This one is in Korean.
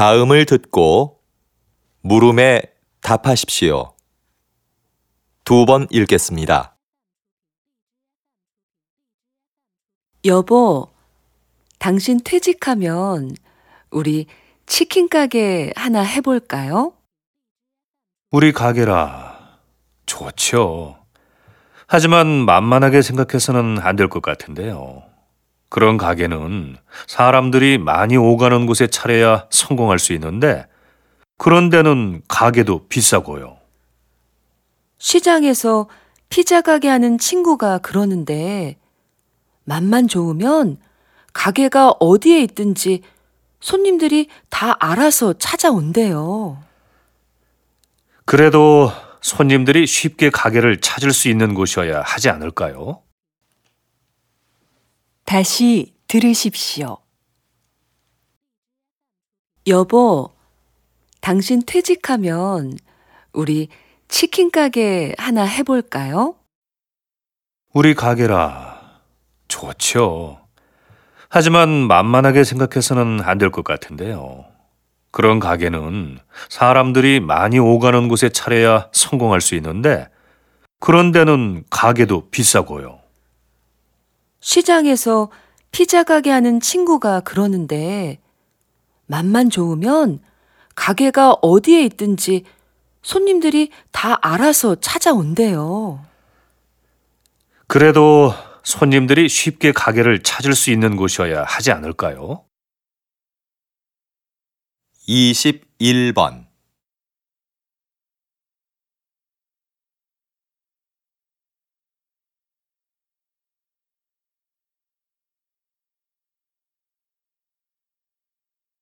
다음을 듣고 물음에 답하십시오. 두 번 읽겠습니다. 여보, 당신 퇴직하면 우리 치킨 가게 하나 해볼까요? 우리 가게라. 좋죠. 하지만 만만하게 생각해서는 안 될 것 같은데요. 그런 가게는 사람들이 많이 오가는 곳에 차려야 성공할 수 있는데, 그런 데는 가게도 비싸고요. 시장에서 피자 가게 하는 친구가 그러는데, 맛만 좋으면 가게가 어디에 있든지 손님들이 다 알아서 찾아온대요. 그래도 손님들이 쉽게 가게를 찾을 수 있는 곳이어야 하지 않을까요? 다시 들으십시오. 여보, 당신 퇴직하면 우리 치킨 가게 하나 해볼까요? 우리 가게라. 좋죠. 하지만 만만하게 생각해서는 안 될 것 같은데요. 그런 가게는 사람들이 많이 오가는 곳에 차려야 성공할 수 있는데, 그런 데는 가게도 비싸고요. 시장에서 피자 가게 하는 친구가 그러는데, 맛만 좋으면 가게가 어디에 있든지 손님들이 다 알아서 찾아온대요. 그래도 손님들이 쉽게 가게를 찾을 수 있는 곳이어야 하지 않을까요? 21번